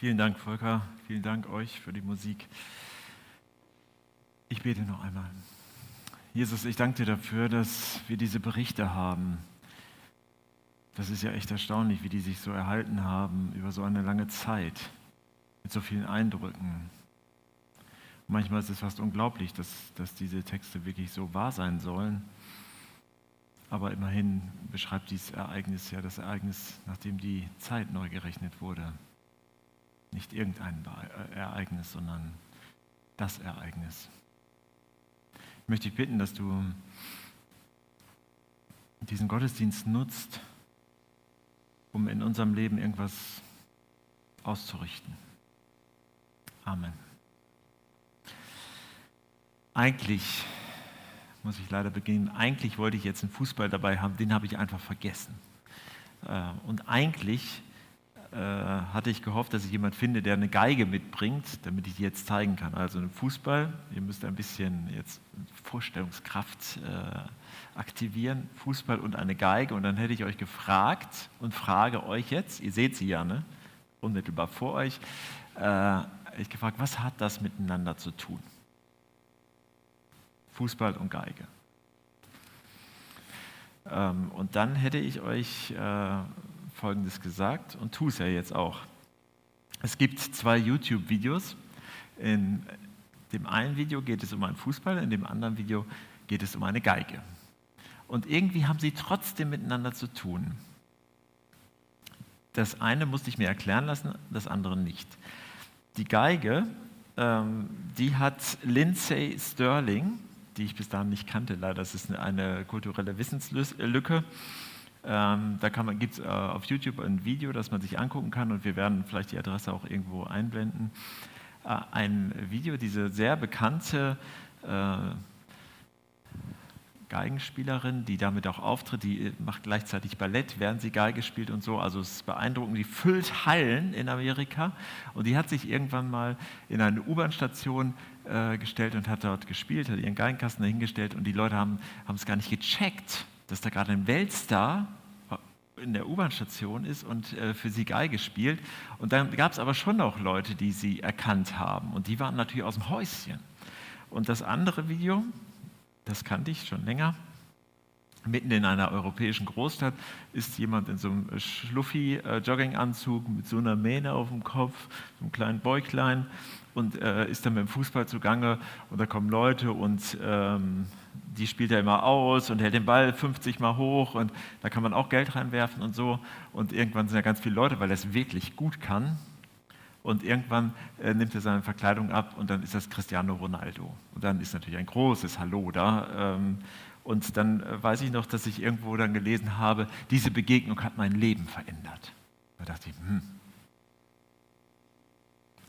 Vielen Dank, Volker. Vielen Dank euch für die Musik. Ich bete noch einmal. Jesus, ich danke dir dafür, dass wir diese Berichte haben. Das ist ja echt erstaunlich, wie die sich so erhalten haben über so eine lange Zeit, mit so vielen Eindrücken. Manchmal ist es fast unglaublich, dass, dass diese Texte wirklich so wahr sein sollen. Aber immerhin beschreibt dieses Ereignis ja das Ereignis, nachdem die Zeit neu gerechnet wurde. Nicht irgendein Ereignis, sondern das Ereignis. Ich möchte dich bitten, dass du diesen Gottesdienst nutzt, um in unserem Leben irgendwas auszurichten. Amen. Eigentlich, muss ich leider beginnen, eigentlich wollte ich jetzt einen Fußball dabei haben, den habe ich einfach vergessen. Äh, und eigentlich äh, hatte ich gehofft, dass ich jemand finde, der eine Geige mitbringt, damit ich die jetzt zeigen kann. Also einen Fußball, ihr müsst ein bisschen jetzt Vorstellungskraft äh, aktivieren, Fußball und eine Geige. Und dann hätte ich euch gefragt und frage euch jetzt, ihr seht sie ja, ne? unmittelbar vor euch, äh, ich gefragt, was hat das miteinander zu tun? Fußball und Geige. Ähm, und dann hätte ich euch äh, Folgendes gesagt und tue es ja jetzt auch. Es gibt zwei YouTube-Videos. In dem einen Video geht es um einen Fußball, in dem anderen Video geht es um eine Geige. Und irgendwie haben sie trotzdem miteinander zu tun. Das eine musste ich mir erklären lassen, das andere nicht. Die Geige, ähm, die hat Lindsay Sterling, die ich bis dahin nicht kannte, leider, das ist eine kulturelle Wissenslücke. Ähm, da gibt es äh, auf YouTube ein Video, das man sich angucken kann und wir werden vielleicht die Adresse auch irgendwo einblenden. Äh, ein Video, diese sehr bekannte äh, Geigenspielerin, die damit auch auftritt, die macht gleichzeitig Ballett, während sie Geige spielt und so. Also es ist beeindruckend. Die füllt Hallen in Amerika und die hat sich irgendwann mal in eine U-Bahn-Station gestellt und hat dort gespielt, hat ihren Geigenkasten dahingestellt und die Leute haben es gar nicht gecheckt, dass da gerade ein Weltstar in der U-Bahn-Station ist und äh, für sie Geige spielt. Und dann gab es aber schon noch Leute, die sie erkannt haben. Und die waren natürlich aus dem Häuschen. Und das andere Video, das kannte ich schon länger. Mitten in einer europäischen Großstadt ist jemand in so einem Schluffi-Jogginganzug mit so einer Mähne auf dem Kopf, so einem kleinen Bäuchlein und äh, ist dann mit dem Fußball zugange und da kommen Leute und ähm, die spielt er immer aus und hält den Ball 50 Mal hoch und da kann man auch Geld reinwerfen und so. Und irgendwann sind ja ganz viele Leute, weil er es wirklich gut kann. Und irgendwann äh, nimmt er seine Verkleidung ab und dann ist das Cristiano Ronaldo. Und dann ist natürlich ein großes Hallo da. Ähm, und dann äh, weiß ich noch, dass ich irgendwo dann gelesen habe, diese Begegnung hat mein Leben verändert. Da dachte ich, hm,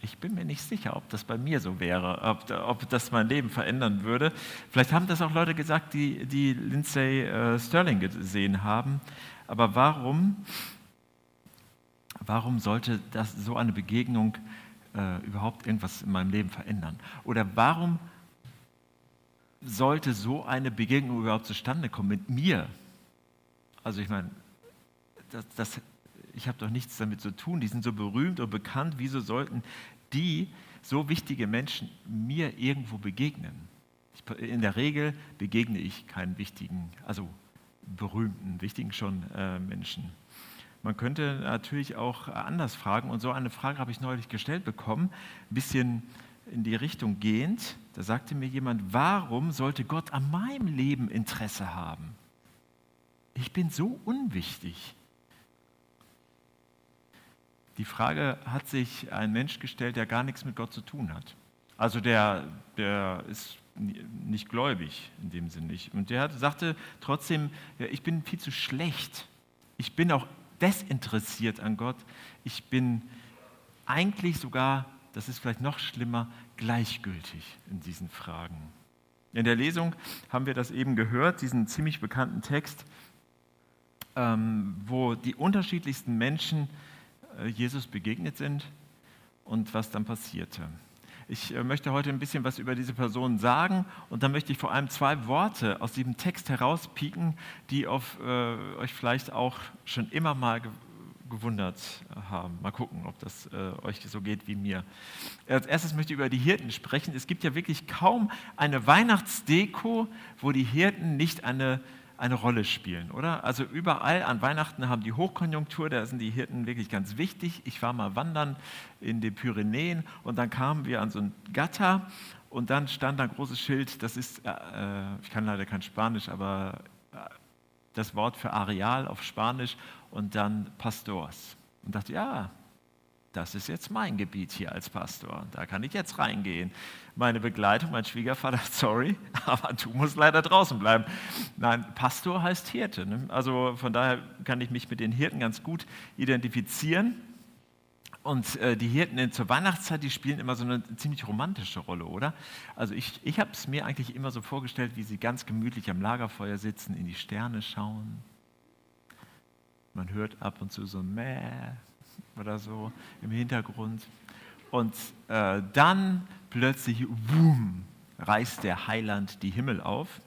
ich bin mir nicht sicher, ob das bei mir so wäre, ob, ob, das mein Leben verändern würde. Vielleicht haben das auch Leute gesagt, die, die Lindsay äh, Sterling gesehen haben. Aber warum, warum sollte das, so eine Begegnung äh, überhaupt irgendwas in meinem Leben verändern? Oder warum sollte so eine Begegnung überhaupt zustande kommen mit mir? Also ich meine, das, das ich habe doch nichts damit zu tun, die sind so berühmt und bekannt, wieso sollten die, so wichtige Menschen, mir irgendwo begegnen? in der Regel begegne ich keinen wichtigen, also berühmten, wichtigen schon äh, Menschen. Man könnte natürlich auch anders fragen, und so eine Frage habe ich neulich gestellt bekommen, ein bisschen in die Richtung gehend. Da sagte mir jemand, warum sollte Gott an meinem Leben Interesse haben? Ich bin so unwichtig. Die Frage hat sich ein Mensch gestellt, der gar nichts mit Gott zu tun hat. Also der, der ist nicht gläubig in dem Sinne. Und der sagte trotzdem, ich bin viel zu schlecht. Ich bin auch desinteressiert an Gott. Ich bin eigentlich sogar, das ist vielleicht noch schlimmer, gleichgültig in diesen Fragen. In der Lesung haben wir das eben gehört, diesen ziemlich bekannten Text, ähm, wo die unterschiedlichsten Menschen Jesus begegnet sind und was dann passierte. Ich äh, möchte heute ein bisschen was über diese Person sagen und dann möchte ich vor allem zwei Worte aus diesem Text herauspieken, die auf, äh, euch vielleicht auch schon immer mal gewundert haben. Mal gucken, ob das äh, euch so geht wie mir. Als erstes möchte ich über die Hirten sprechen. Es gibt ja wirklich kaum eine Weihnachtsdeko, wo die Hirten nicht eine, eine Rolle spielen, oder? Also überall an Weihnachten haben die Hochkonjunktur, da sind die Hirten wirklich ganz wichtig. Ich war mal wandern in den Pyrenäen und dann kamen wir an so ein Gatter und dann stand da ein großes Schild, das ist, äh, ich kann leider kein Spanisch, aber das Wort für Areal auf Spanisch und dann Pastors. Und dachte, ja, das ist jetzt mein Gebiet hier als Pastor. Da kann ich jetzt reingehen. Meine Begleitung, mein Schwiegervater, sorry, aber du musst leider draußen bleiben. Nein, Pastor heißt Hirte. Ne? Also von daher kann ich mich mit den Hirten ganz gut identifizieren. Und äh, die Hirten zur Weihnachtszeit, die spielen immer so eine ziemlich romantische Rolle, oder? Also ich, ich habe es mir eigentlich immer so vorgestellt, wie sie ganz gemütlich am Lagerfeuer sitzen, in die Sterne schauen. Man hört ab und zu so ein Mäh oder so im Hintergrund. Und äh, dann plötzlich, boom, reißt der Heiland die Himmel auf,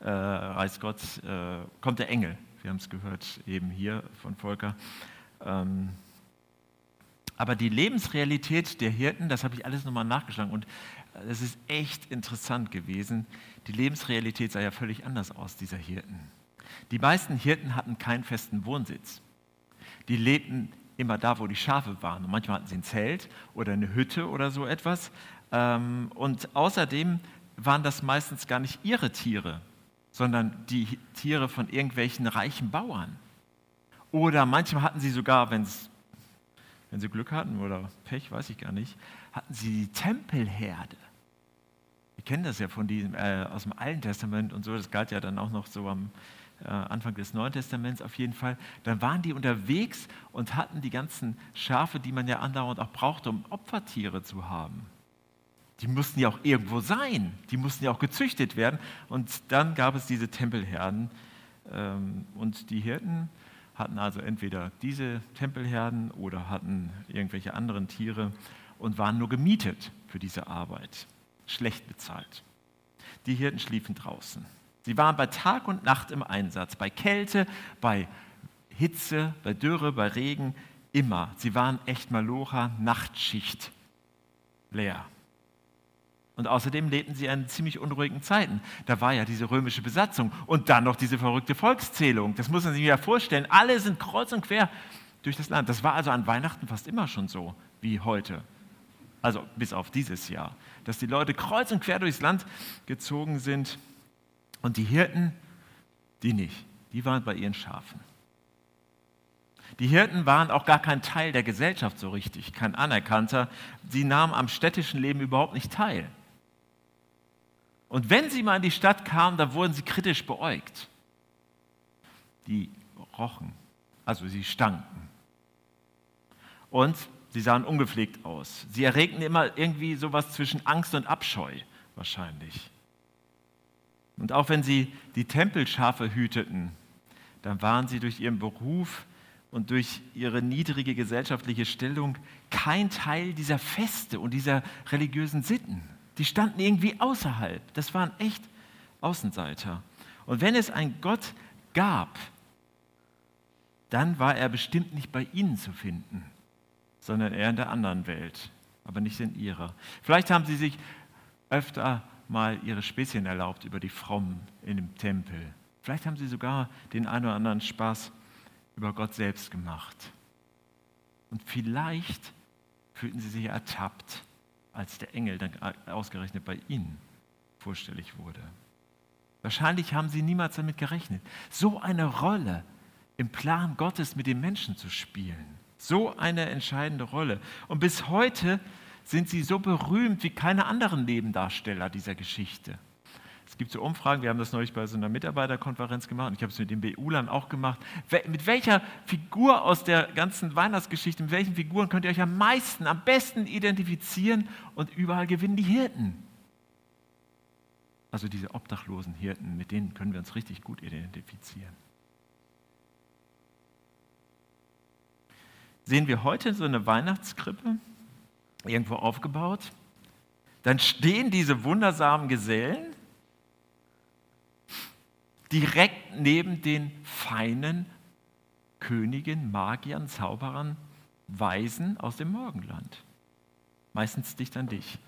äh, reißt Gott, äh, kommt der Engel. Wir haben es gehört eben hier von Volker. Ähm, aber die Lebensrealität der Hirten, das habe ich alles nochmal nachgeschlagen und es ist echt interessant gewesen. Die Lebensrealität sah ja völlig anders aus, dieser Hirten. Die meisten Hirten hatten keinen festen Wohnsitz. Die lebten immer da, wo die Schafe waren. Und manchmal hatten sie ein Zelt oder eine Hütte oder so etwas. Ähm, und außerdem waren das meistens gar nicht ihre Tiere, sondern die Tiere von irgendwelchen reichen Bauern. Oder manchmal hatten sie sogar, wenn es wenn sie Glück hatten oder Pech, weiß ich gar nicht, hatten sie die Tempelherde. Wir kennen das ja von diesem, äh, aus dem Alten Testament und so, das galt ja dann auch noch so am Anfang des Neuen Testaments auf jeden Fall. Dann waren die unterwegs und hatten die ganzen Schafe, die man ja andauernd auch brauchte, um Opfertiere zu haben. Die mussten ja auch irgendwo sein, die mussten ja auch gezüchtet werden. Und dann gab es diese Tempelherden ähm, und die Hirten hatten also entweder diese Tempelherden oder hatten irgendwelche anderen Tiere und waren nur gemietet für diese Arbeit, schlecht bezahlt. Die Hirten schliefen draußen. Sie waren bei Tag und Nacht im Einsatz, bei Kälte, bei Hitze, bei Dürre, bei Regen, immer. Sie waren echt Malocha, Nachtschicht, leer. Und außerdem lebten sie in ziemlich unruhigen Zeiten. Da war ja diese römische Besatzung und dann noch diese verrückte Volkszählung. Das muss man sich ja vorstellen. Alle sind kreuz und quer durch das Land. Das war also an Weihnachten fast immer schon so wie heute. Also bis auf dieses Jahr. Dass die Leute kreuz und quer durchs Land gezogen sind und die Hirten, die nicht. Die waren bei ihren Schafen. Die Hirten waren auch gar kein Teil der Gesellschaft so richtig, kein Anerkannter. Sie nahmen am städtischen Leben überhaupt nicht teil. Und wenn sie mal in die Stadt kamen, dann wurden sie kritisch beäugt. Die rochen, also sie stanken. Und sie sahen ungepflegt aus. Sie erregten immer irgendwie sowas zwischen Angst und Abscheu, wahrscheinlich. Und auch wenn sie die Tempelschafe hüteten, dann waren sie durch ihren Beruf und durch ihre niedrige gesellschaftliche Stellung kein Teil dieser Feste und dieser religiösen Sitten. Die standen irgendwie außerhalb. Das waren echt Außenseiter. Und wenn es einen Gott gab, dann war er bestimmt nicht bei ihnen zu finden, sondern eher in der anderen Welt, aber nicht in ihrer. Vielleicht haben sie sich öfter mal ihre Späßchen erlaubt über die Frommen in dem Tempel. Vielleicht haben sie sogar den einen oder anderen Spaß über Gott selbst gemacht. Und vielleicht fühlten sie sich ertappt als der Engel dann ausgerechnet bei ihnen vorstellig wurde. Wahrscheinlich haben sie niemals damit gerechnet, so eine Rolle im Plan Gottes mit den Menschen zu spielen. So eine entscheidende Rolle. Und bis heute sind sie so berühmt wie keine anderen Nebendarsteller dieser Geschichte. Es gibt so Umfragen, wir haben das neulich bei so einer Mitarbeiterkonferenz gemacht und ich habe es mit den BU-Lern auch gemacht. Mit welcher Figur aus der ganzen Weihnachtsgeschichte, mit welchen Figuren könnt ihr euch am meisten, am besten identifizieren und überall gewinnen die Hirten? Also diese obdachlosen Hirten, mit denen können wir uns richtig gut identifizieren. Sehen wir heute so eine Weihnachtskrippe irgendwo aufgebaut, dann stehen diese wundersamen Gesellen direkt neben den feinen Königen, Magiern, Zauberern, Weisen aus dem Morgenland. Meistens dicht an dich,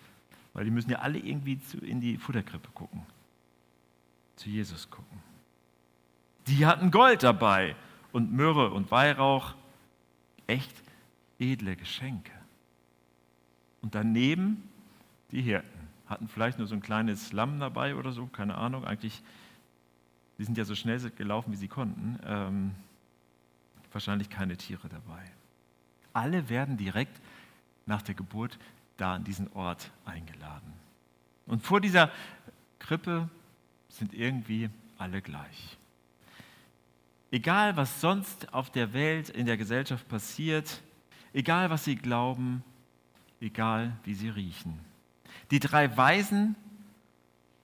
weil die müssen ja alle irgendwie in die Futterkrippe gucken, zu Jesus gucken. Die hatten Gold dabei und Myrrhe und Weihrauch, echt edle Geschenke. Und daneben die Hirten hatten vielleicht nur so ein kleines Lamm dabei oder so, keine Ahnung. Eigentlich, die sind ja so schnell gelaufen, wie sie konnten. Ähm, wahrscheinlich keine Tiere dabei. Alle werden direkt nach der Geburt da an diesen Ort eingeladen. Und vor dieser Krippe sind irgendwie alle gleich. Egal, was sonst auf der Welt, in der Gesellschaft passiert, egal, was sie glauben, egal, wie sie riechen. Die drei Weisen,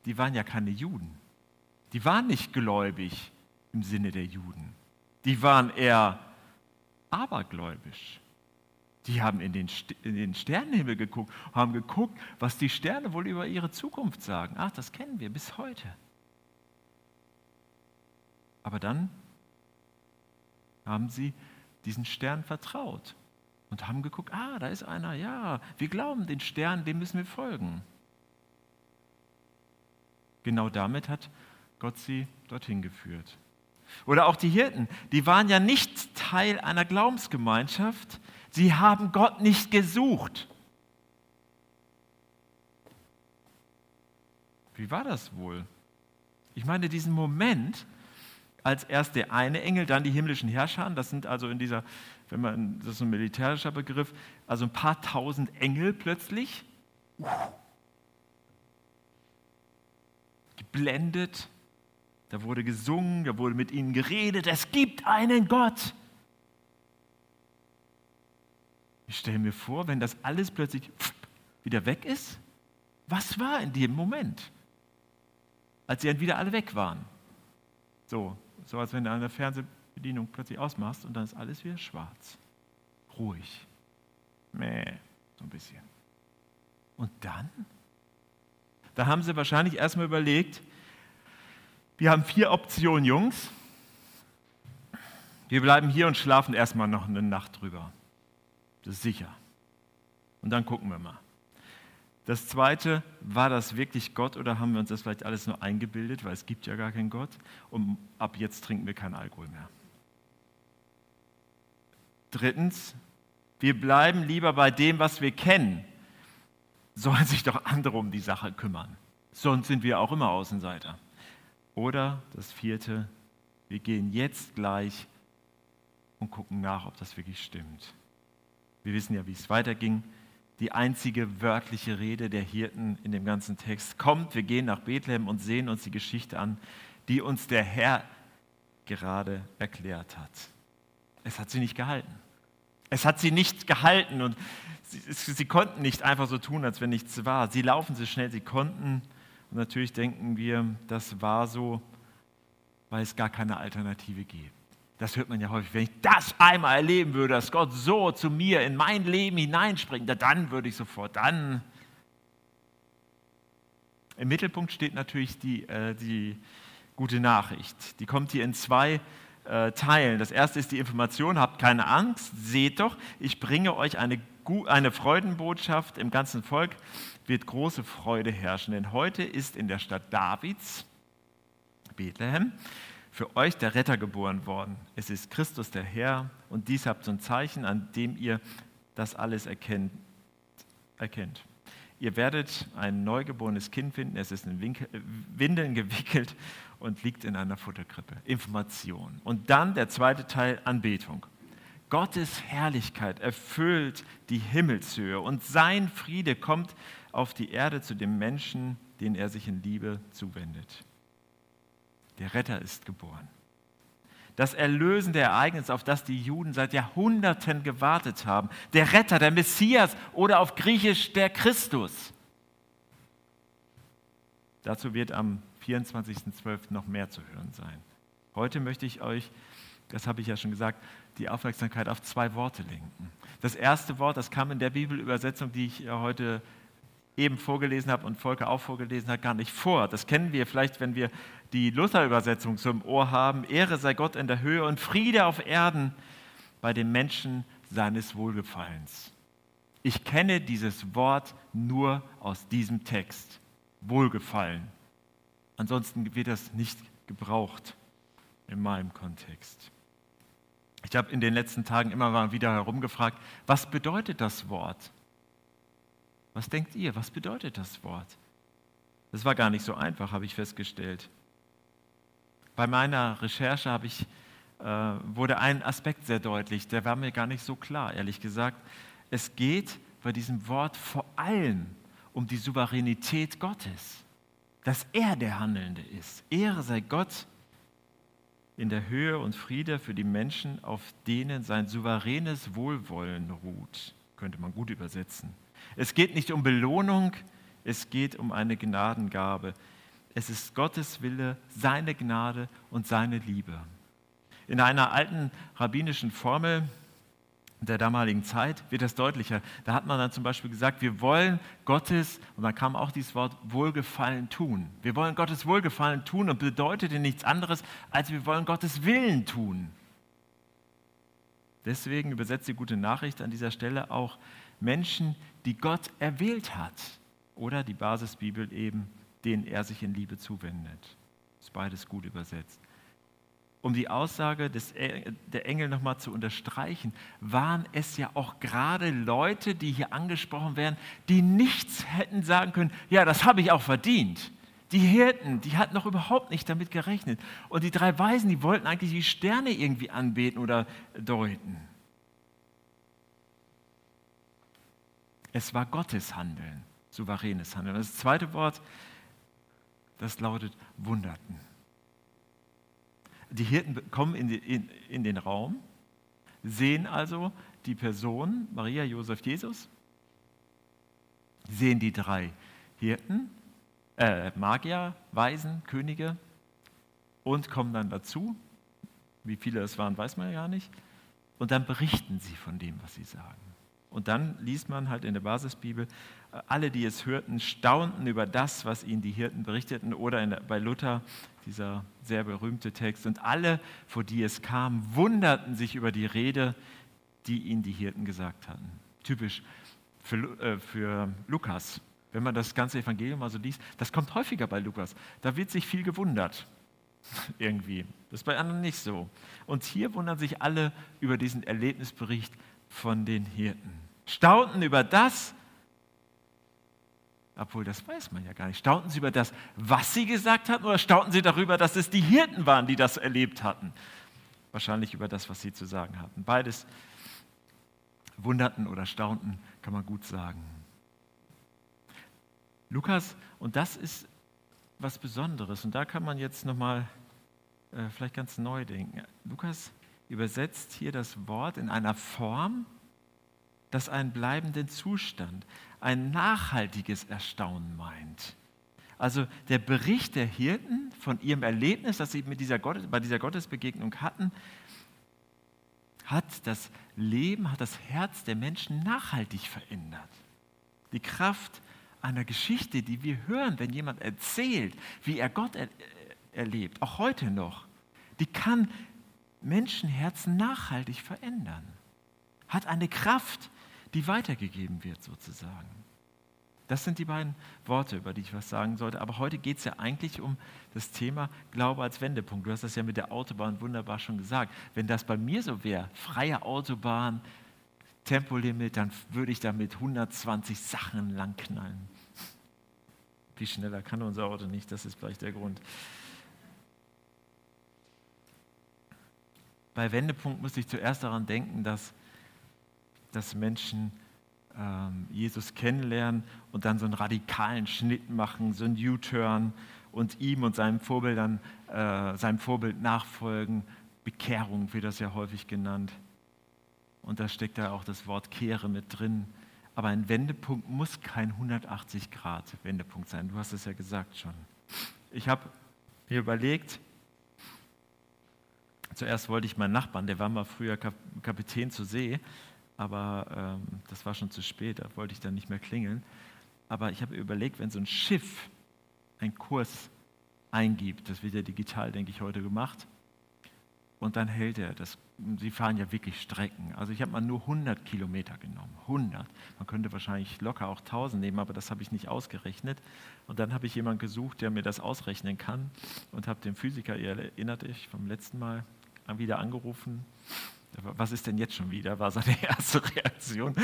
die waren ja keine Juden. Die waren nicht gläubig im Sinne der Juden. Die waren eher abergläubisch. Die haben in den, in den Sternenhimmel geguckt, haben geguckt, was die Sterne wohl über ihre Zukunft sagen. Ach, das kennen wir bis heute. Aber dann haben sie diesen Stern vertraut und haben geguckt, ah, da ist einer, ja, wir glauben den Stern, dem müssen wir folgen. Genau damit hat Gott sie dorthin geführt. Oder auch die Hirten, die waren ja nicht Teil einer Glaubensgemeinschaft, sie haben Gott nicht gesucht. Wie war das wohl? Ich meine, diesen Moment, als erst der eine Engel, dann die himmlischen Herrscher, das sind also in dieser wenn man, das ist ein militärischer Begriff, also ein paar tausend Engel plötzlich, geblendet, da wurde gesungen, da wurde mit ihnen geredet, es gibt einen Gott. Ich stelle mir vor, wenn das alles plötzlich wieder weg ist, was war in dem Moment, als sie dann wieder alle weg waren? So, so als wenn an der Fernseh Bedienung plötzlich ausmachst und dann ist alles wieder schwarz. Ruhig. Mäh, so ein bisschen. Und dann? Da haben sie wahrscheinlich erstmal überlegt, wir haben vier Optionen, Jungs. Wir bleiben hier und schlafen erstmal noch eine Nacht drüber. Das ist sicher. Und dann gucken wir mal. Das zweite, war das wirklich Gott oder haben wir uns das vielleicht alles nur eingebildet, weil es gibt ja gar keinen Gott und ab jetzt trinken wir keinen Alkohol mehr. Drittens, wir bleiben lieber bei dem, was wir kennen. Sollen sich doch andere um die Sache kümmern. Sonst sind wir auch immer Außenseiter. Oder das vierte, wir gehen jetzt gleich und gucken nach, ob das wirklich stimmt. Wir wissen ja, wie es weiterging. Die einzige wörtliche Rede der Hirten in dem ganzen Text kommt, wir gehen nach Bethlehem und sehen uns die Geschichte an, die uns der Herr gerade erklärt hat. Es hat sie nicht gehalten. Es hat sie nicht gehalten und sie, sie, konnten nicht einfach so tun, als wenn nichts war. Sie laufen so schnell sie konnten. Und natürlich denken wir, das war so, weil es gar keine Alternative gibt. Das hört man ja häufig. Wenn ich das einmal erleben würde, dass Gott so zu mir in mein Leben hineinspringt, dann würde ich sofort, dann. Im Mittelpunkt steht natürlich die, äh, die gute Nachricht. Die kommt hier in zwei äh, teilen. Das erste ist die Information, habt keine Angst, seht doch, ich bringe euch eine, eine Freudenbotschaft, im ganzen Volk wird große Freude herrschen, denn heute ist in der Stadt Davids, Bethlehem, für euch der Retter geboren worden. Es ist Christus der Herr und dies habt so ein Zeichen, an dem ihr das alles erkennt. erkennt. Ihr werdet ein neugeborenes Kind finden, es ist in Windeln gewickelt und liegt in einer Futterkrippe. Information. Und dann der zweite Teil, Anbetung. Gottes Herrlichkeit erfüllt die Himmelshöhe und sein Friede kommt auf die Erde zu dem Menschen, den er sich in Liebe zuwendet. Der Retter ist geboren. Das erlösende Ereignis, auf das die Juden seit Jahrhunderten gewartet haben. Der Retter, der Messias oder auf Griechisch der Christus. Dazu wird am 24.12. noch mehr zu hören sein. Heute möchte ich euch, das habe ich ja schon gesagt, die Aufmerksamkeit auf zwei Worte lenken. Das erste Wort, das kam in der Bibelübersetzung, die ich heute eben vorgelesen habe und Volker auch vorgelesen hat, gar nicht vor. Das kennen wir vielleicht, wenn wir die Luther-Übersetzung zum Ohr haben. Ehre sei Gott in der Höhe und Friede auf Erden bei den Menschen seines Wohlgefallens. Ich kenne dieses Wort nur aus diesem Text. Wohlgefallen. Ansonsten wird das nicht gebraucht in meinem Kontext. Ich habe in den letzten Tagen immer mal wieder herumgefragt, was bedeutet das Wort? Was denkt ihr? Was bedeutet das Wort? Das war gar nicht so einfach, habe ich festgestellt. Bei meiner Recherche ich, äh, wurde ein Aspekt sehr deutlich, der war mir gar nicht so klar, ehrlich gesagt. Es geht bei diesem Wort vor allem um die Souveränität Gottes, dass er der Handelnde ist. Ehre sei Gott in der Höhe und Friede für die Menschen, auf denen sein souveränes Wohlwollen ruht, könnte man gut übersetzen. Es geht nicht um Belohnung, es geht um eine Gnadengabe. Es ist Gottes Wille, seine Gnade und seine Liebe. In einer alten rabbinischen Formel der damaligen Zeit wird das deutlicher. Da hat man dann zum Beispiel gesagt, wir wollen Gottes, und dann kam auch dieses Wort Wohlgefallen tun. Wir wollen Gottes Wohlgefallen tun und bedeutete nichts anderes, als wir wollen Gottes Willen tun. Deswegen übersetzt die gute Nachricht an dieser Stelle auch Menschen, die Gott erwählt hat. Oder die Basisbibel eben, denen er sich in Liebe zuwendet. Ist beides gut übersetzt. Um die Aussage des, der Engel nochmal zu unterstreichen, waren es ja auch gerade Leute, die hier angesprochen werden, die nichts hätten sagen können, ja, das habe ich auch verdient. Die Hirten, die hatten noch überhaupt nicht damit gerechnet. Und die drei Weisen, die wollten eigentlich die Sterne irgendwie anbeten oder deuten. Es war Gottes Handeln, souveränes Handeln. Das zweite Wort, das lautet Wunderten. Die Hirten kommen in, die, in, in den Raum, sehen also die Person, Maria, Josef, Jesus, sehen die drei Hirten, äh, Magier, Weisen, Könige und kommen dann dazu. Wie viele es waren, weiß man ja nicht. Und dann berichten sie von dem, was sie sagen. Und dann liest man halt in der Basisbibel, äh, alle, die es hörten, staunten über das, was ihnen die Hirten berichteten. Oder der, bei Luther, dieser sehr berühmte Text. Und alle, vor die es kam, wunderten sich über die Rede, die ihnen die Hirten gesagt hatten. Typisch für, äh, für Lukas. Wenn man das ganze Evangelium mal so liest, das kommt häufiger bei Lukas. Da wird sich viel gewundert. Irgendwie. Das ist bei anderen nicht so. Und hier wundern sich alle über diesen Erlebnisbericht von den Hirten. Staunten über das, obwohl das weiß man ja gar nicht. Staunten sie über das, was sie gesagt hatten, oder staunten sie darüber, dass es die Hirten waren, die das erlebt hatten? Wahrscheinlich über das, was sie zu sagen hatten. Beides wunderten oder staunten, kann man gut sagen. Lukas, und das ist was Besonderes, und da kann man jetzt nochmal äh, vielleicht ganz neu denken. Lukas übersetzt hier das Wort in einer Form, das einen bleibenden Zustand, ein nachhaltiges Erstaunen meint. Also der Bericht der Hirten von ihrem Erlebnis, das sie mit dieser Gottes, bei dieser Gottesbegegnung hatten, hat das Leben, hat das Herz der Menschen nachhaltig verändert. Die Kraft einer Geschichte, die wir hören, wenn jemand erzählt, wie er Gott er, erlebt, auch heute noch, die kann Menschenherzen nachhaltig verändern. Hat eine Kraft, die weitergegeben wird sozusagen. Das sind die beiden Worte, über die ich was sagen sollte. Aber heute geht es ja eigentlich um das Thema Glaube als Wendepunkt. Du hast das ja mit der Autobahn wunderbar schon gesagt. Wenn das bei mir so wäre, freie Autobahn, Tempolimit, dann würde ich da mit 120 Sachen langknallen. Wie schneller kann unser Auto nicht, das ist vielleicht der Grund. Bei Wendepunkt muss ich zuerst daran denken, dass dass Menschen ähm, Jesus kennenlernen und dann so einen radikalen Schnitt machen, so einen U-Turn und ihm und seinem Vorbild, dann, äh, seinem Vorbild nachfolgen. Bekehrung wird das ja häufig genannt. Und da steckt ja auch das Wort Kehre mit drin. Aber ein Wendepunkt muss kein 180-Grad-Wendepunkt sein. Du hast es ja gesagt schon. Ich habe mir überlegt, zuerst wollte ich meinen Nachbarn, der war mal früher Kapitän zur See, aber ähm, das war schon zu spät, da wollte ich dann nicht mehr klingeln. aber ich habe überlegt, wenn so ein Schiff einen Kurs eingibt, das wird ja digital, denke ich, heute gemacht, und dann hält er das. Sie fahren ja wirklich Strecken. Also ich habe mal nur 100 Kilometer genommen. 100. Man könnte wahrscheinlich locker auch 1000 nehmen, aber das habe ich nicht ausgerechnet. Und dann habe ich jemanden gesucht, der mir das ausrechnen kann und habe den Physiker, ihr erinnert euch vom letzten Mal, wieder angerufen. Was ist denn jetzt schon wieder? War seine erste Reaktion.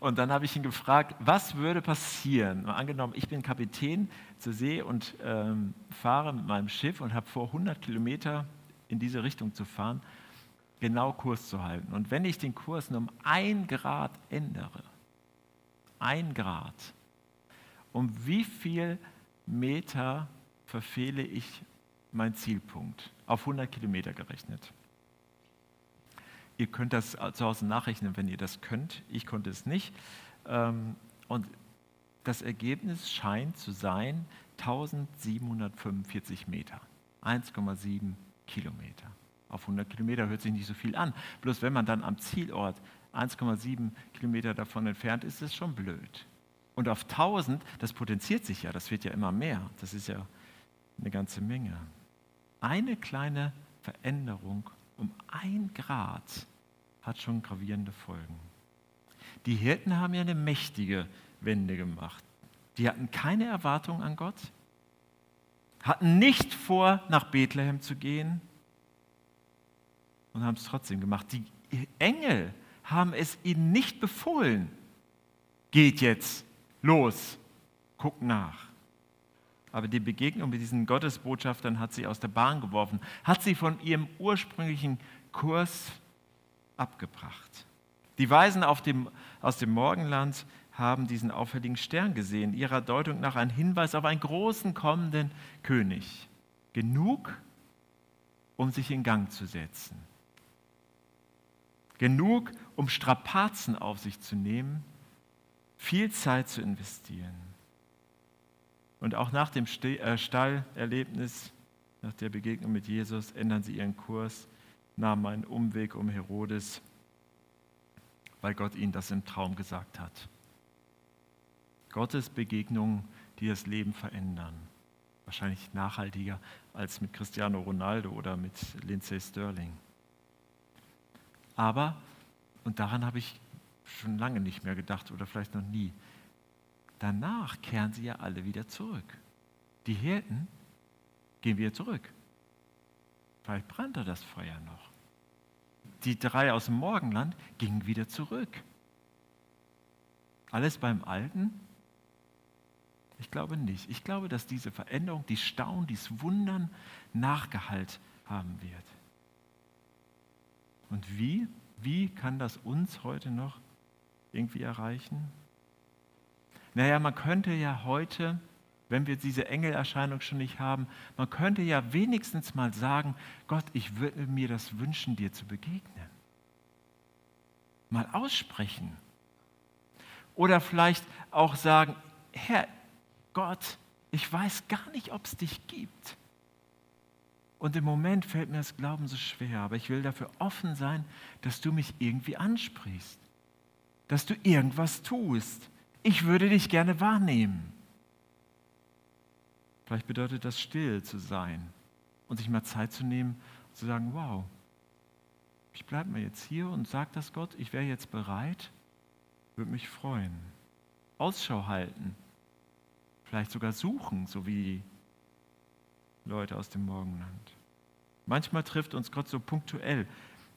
Und dann habe ich ihn gefragt, was würde passieren? Angenommen, ich bin Kapitän zur See und ähm, fahre mit meinem Schiff und habe vor 100 Kilometer in diese Richtung zu fahren, genau Kurs zu halten. Und wenn ich den Kurs nur um ein Grad ändere, ein Grad, um wie viel Meter verfehle ich meinen Zielpunkt? Auf 100 Kilometer gerechnet. Ihr könnt das zu Hause nachrechnen, wenn ihr das könnt. Ich konnte es nicht. Ähm, und das Ergebnis scheint zu sein 1745 Meter. 1,7 Kilometer. Auf 100 Kilometer hört sich nicht so viel an. Bloß wenn man dann am Zielort 1,7 Kilometer davon entfernt ist, ist es schon blöd. Und auf 1000, das potenziert sich ja, das wird ja immer mehr. Das ist ja eine ganze Menge. Eine kleine Veränderung um ein Grad hat schon gravierende Folgen. Die Hirten haben ja eine mächtige Wende gemacht. Die hatten keine Erwartung an Gott, hatten nicht vor, nach Bethlehem zu gehen und haben es trotzdem gemacht. Die Engel haben es ihnen nicht befohlen. Geht jetzt, los, guck nach. Aber die Begegnung mit diesen Gottesbotschaftern hat sie aus der Bahn geworfen, hat sie von ihrem ursprünglichen Kurs abgebracht. Die Weisen dem, aus dem Morgenland haben diesen auffälligen Stern gesehen, ihrer Deutung nach ein Hinweis auf einen großen kommenden König. Genug, um sich in Gang zu setzen. Genug, um Strapazen auf sich zu nehmen, viel Zeit zu investieren. Und auch nach dem äh, Stallerlebnis, nach der Begegnung mit Jesus, ändern sie ihren Kurs, nahmen einen Umweg um Herodes, weil Gott ihnen das im Traum gesagt hat. Gottes Begegnungen, die das Leben verändern. Wahrscheinlich nachhaltiger als mit Cristiano Ronaldo oder mit Lindsay Sterling. Aber, und daran habe ich schon lange nicht mehr gedacht oder vielleicht noch nie, danach kehren sie ja alle wieder zurück. Die Hirten gehen wieder zurück. Vielleicht brannte das Feuer noch. Die drei aus dem Morgenland gingen wieder zurück. Alles beim Alten ich glaube nicht. Ich glaube, dass diese Veränderung, die Staunen, dieses Wundern Nachgehalt haben wird. Und wie? Wie kann das uns heute noch irgendwie erreichen? Naja, man könnte ja heute, wenn wir diese Engelerscheinung schon nicht haben, man könnte ja wenigstens mal sagen, Gott, ich würde mir das wünschen, dir zu begegnen. Mal aussprechen. Oder vielleicht auch sagen, Herr, Gott, ich weiß gar nicht, ob es dich gibt. Und im Moment fällt mir das Glauben so schwer, aber ich will dafür offen sein, dass du mich irgendwie ansprichst, dass du irgendwas tust. Ich würde dich gerne wahrnehmen. Vielleicht bedeutet das still zu sein und sich mal Zeit zu nehmen zu sagen, wow, ich bleibe mal jetzt hier und sage das Gott, ich wäre jetzt bereit, würde mich freuen. Ausschau halten vielleicht sogar suchen, so wie Leute aus dem Morgenland. Manchmal trifft uns Gott so punktuell.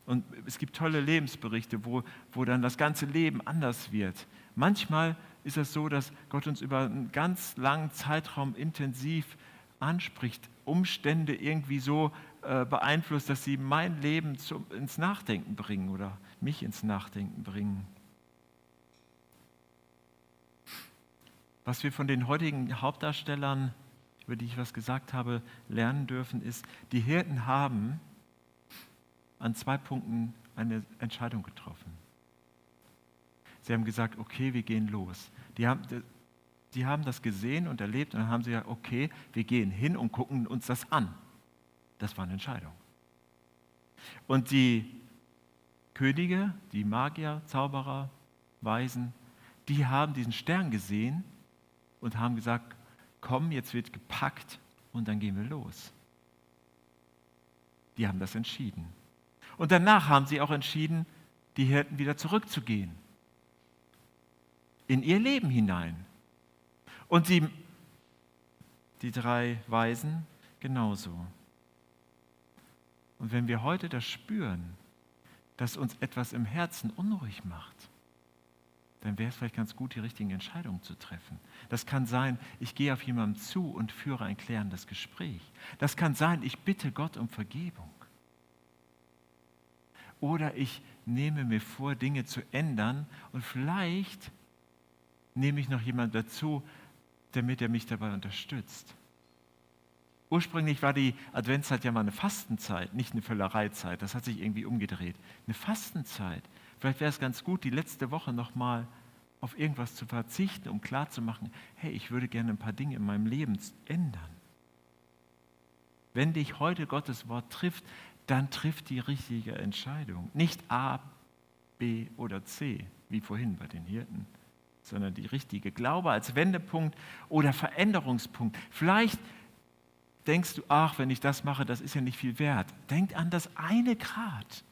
Und es gibt tolle Lebensberichte, wo, wo dann das ganze Leben anders wird. Manchmal ist es so, dass Gott uns über einen ganz langen Zeitraum intensiv anspricht, Umstände irgendwie so äh, beeinflusst, dass sie mein Leben zum, ins Nachdenken bringen oder mich ins Nachdenken bringen. Was wir von den heutigen Hauptdarstellern, über die ich was gesagt habe, lernen dürfen, ist, die Hirten haben an zwei Punkten eine Entscheidung getroffen. Sie haben gesagt, okay, wir gehen los. Die haben, die haben das gesehen und erlebt und dann haben sie gesagt, okay, wir gehen hin und gucken uns das an. Das war eine Entscheidung. Und die Könige, die Magier, Zauberer, Weisen, die haben diesen Stern gesehen und haben gesagt, komm, jetzt wird gepackt und dann gehen wir los. Die haben das entschieden. Und danach haben sie auch entschieden, die Hirten wieder zurückzugehen. In ihr Leben hinein. Und die, die drei Weisen genauso. Und wenn wir heute das spüren, dass uns etwas im Herzen unruhig macht, dann wäre es vielleicht ganz gut, die richtigen Entscheidungen zu treffen. Das kann sein, ich gehe auf jemanden zu und führe ein klärendes Gespräch. Das kann sein, ich bitte Gott um Vergebung. Oder ich nehme mir vor, Dinge zu ändern und vielleicht nehme ich noch jemanden dazu, damit er mich dabei unterstützt. Ursprünglich war die Adventszeit ja mal eine Fastenzeit, nicht eine Völlereizeit. Das hat sich irgendwie umgedreht. Eine Fastenzeit. Vielleicht wäre es ganz gut, die letzte Woche nochmal auf irgendwas zu verzichten, um klarzumachen, hey, ich würde gerne ein paar Dinge in meinem Leben ändern. Wenn dich heute Gottes Wort trifft, dann trifft die richtige Entscheidung. Nicht A, B oder C, wie vorhin bei den Hirten, sondern die richtige. Glaube als Wendepunkt oder Veränderungspunkt. Vielleicht denkst du, ach, wenn ich das mache, das ist ja nicht viel wert. Denk an das eine Grad.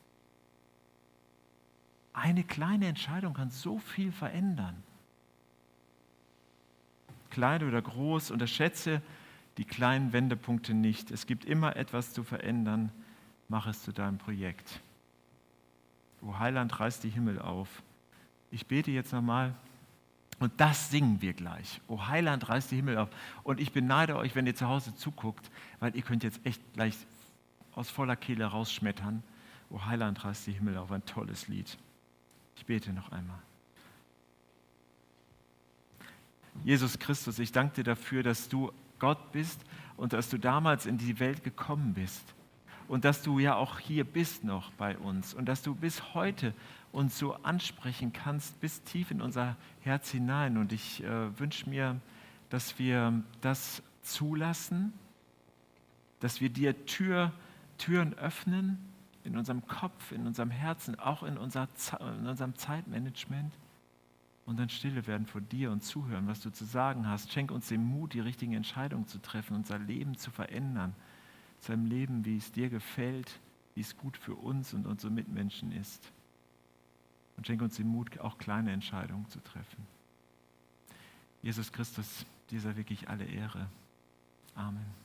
Eine kleine Entscheidung kann so viel verändern. Klein oder groß, unterschätze die kleinen Wendepunkte nicht. Es gibt immer etwas zu verändern. Mach es zu deinem Projekt. O Heiland, reiß die Himmel auf. Ich bete jetzt nochmal und das singen wir gleich. O Heiland, reißt die Himmel auf. Und ich beneide euch, wenn ihr zu Hause zuguckt, weil ihr könnt jetzt echt gleich aus voller Kehle rausschmettern. O Heiland, reißt die Himmel auf. Ein tolles Lied. Ich bete noch einmal. Jesus Christus, ich danke dir dafür, dass du Gott bist und dass du damals in die Welt gekommen bist und dass du ja auch hier bist noch bei uns und dass du bis heute uns so ansprechen kannst, bis tief in unser Herz hinein. Und ich äh, wünsche mir, dass wir das zulassen, dass wir dir Tür, Türen öffnen in unserem Kopf, in unserem Herzen, auch in, unser, in unserem Zeitmanagement und dann stille werden vor dir und zuhören, was du zu sagen hast. Schenk uns den Mut, die richtigen Entscheidungen zu treffen, unser Leben zu verändern zu einem Leben, wie es dir gefällt, wie es gut für uns und unsere Mitmenschen ist. Und schenke uns den Mut, auch kleine Entscheidungen zu treffen. Jesus Christus, dir sei wirklich alle Ehre. Amen.